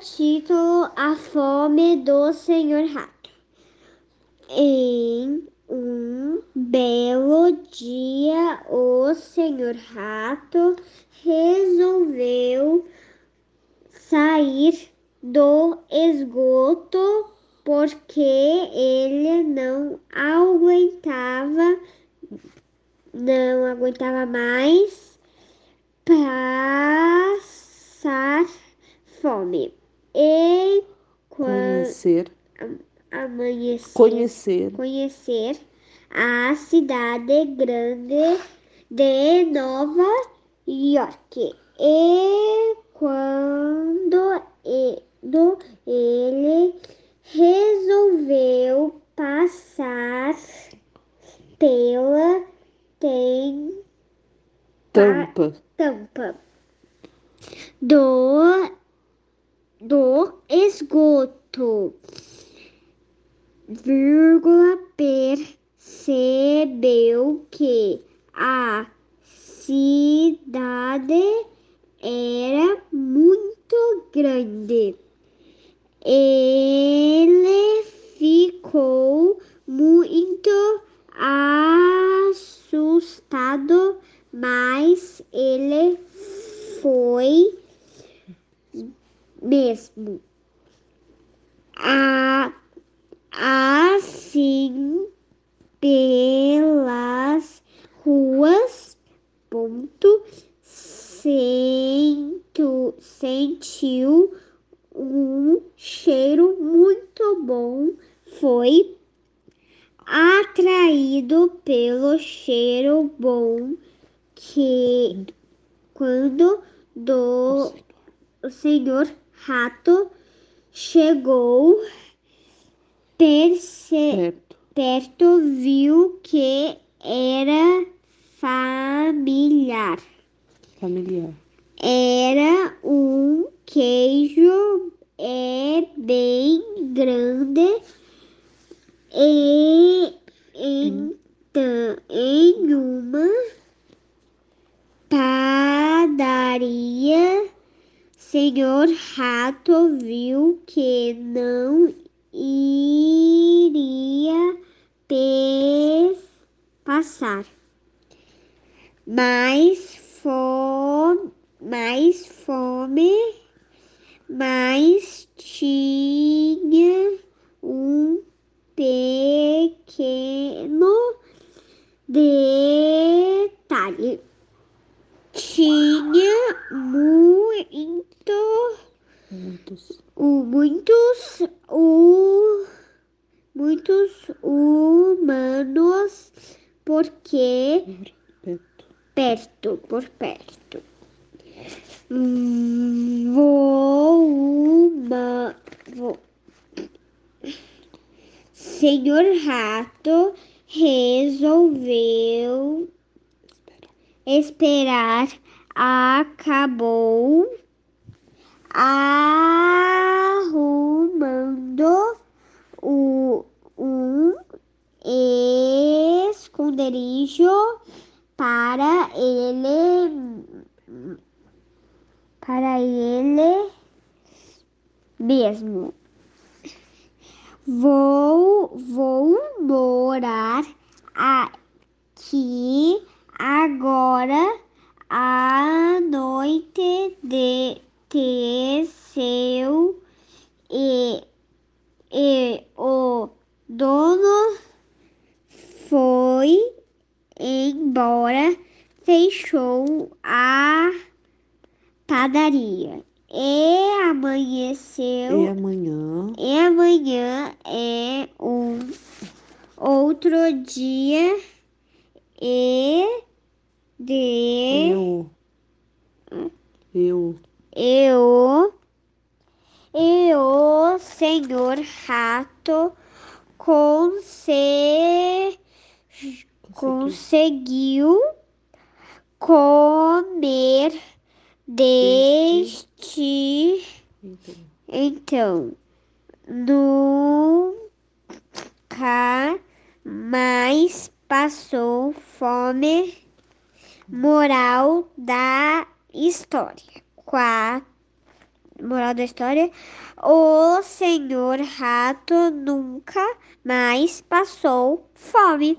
título A Fome do Senhor Rato. Em um belo dia, o Senhor Rato resolveu sair do esgoto porque ele não aguentava, não aguentava mais passar fome. Conhecer. amanhecer, Conhecer. conhecer a cidade grande de Nova York. E quando do- ele resolveu passar pela tem Tampa. tampa do, do esgoto, vírgula, percebeu que a cidade era muito grande. Ele ficou muito assustado, mas ele foi mesmo. A- assim, pelas ruas, ponto, sento, sentiu um cheiro muito bom. Foi atraído pelo cheiro bom que quando do o senhor rato chegou Perto. perto viu que era familiar. Familiar. Era um queijo é bem grande e então em uma padaria senhor rato viu que não iria passar mais fome mais fome mas tinha um pequeno detalhe. Tinha muito, Muitos. o- muitos, o, muitos humanos, porque Perto. perto, por perto. Vou uma. Vou. Senhor Rato resolveu esperar. Acabou arrumando o, um esconderijo para ele para ele mesmo. Vou, vou morar aqui agora a noite de teceu e, e o dono foi embora, fechou a padaria. E amanheceu. E amanhã. E amanhã é um outro dia e de Eu. Eu. Eu e o senhor rato conse, conseguiu comer deste. Então, nunca mais passou fome. Moral da história. Qua- moral da história, o senhor rato nunca mais passou fome.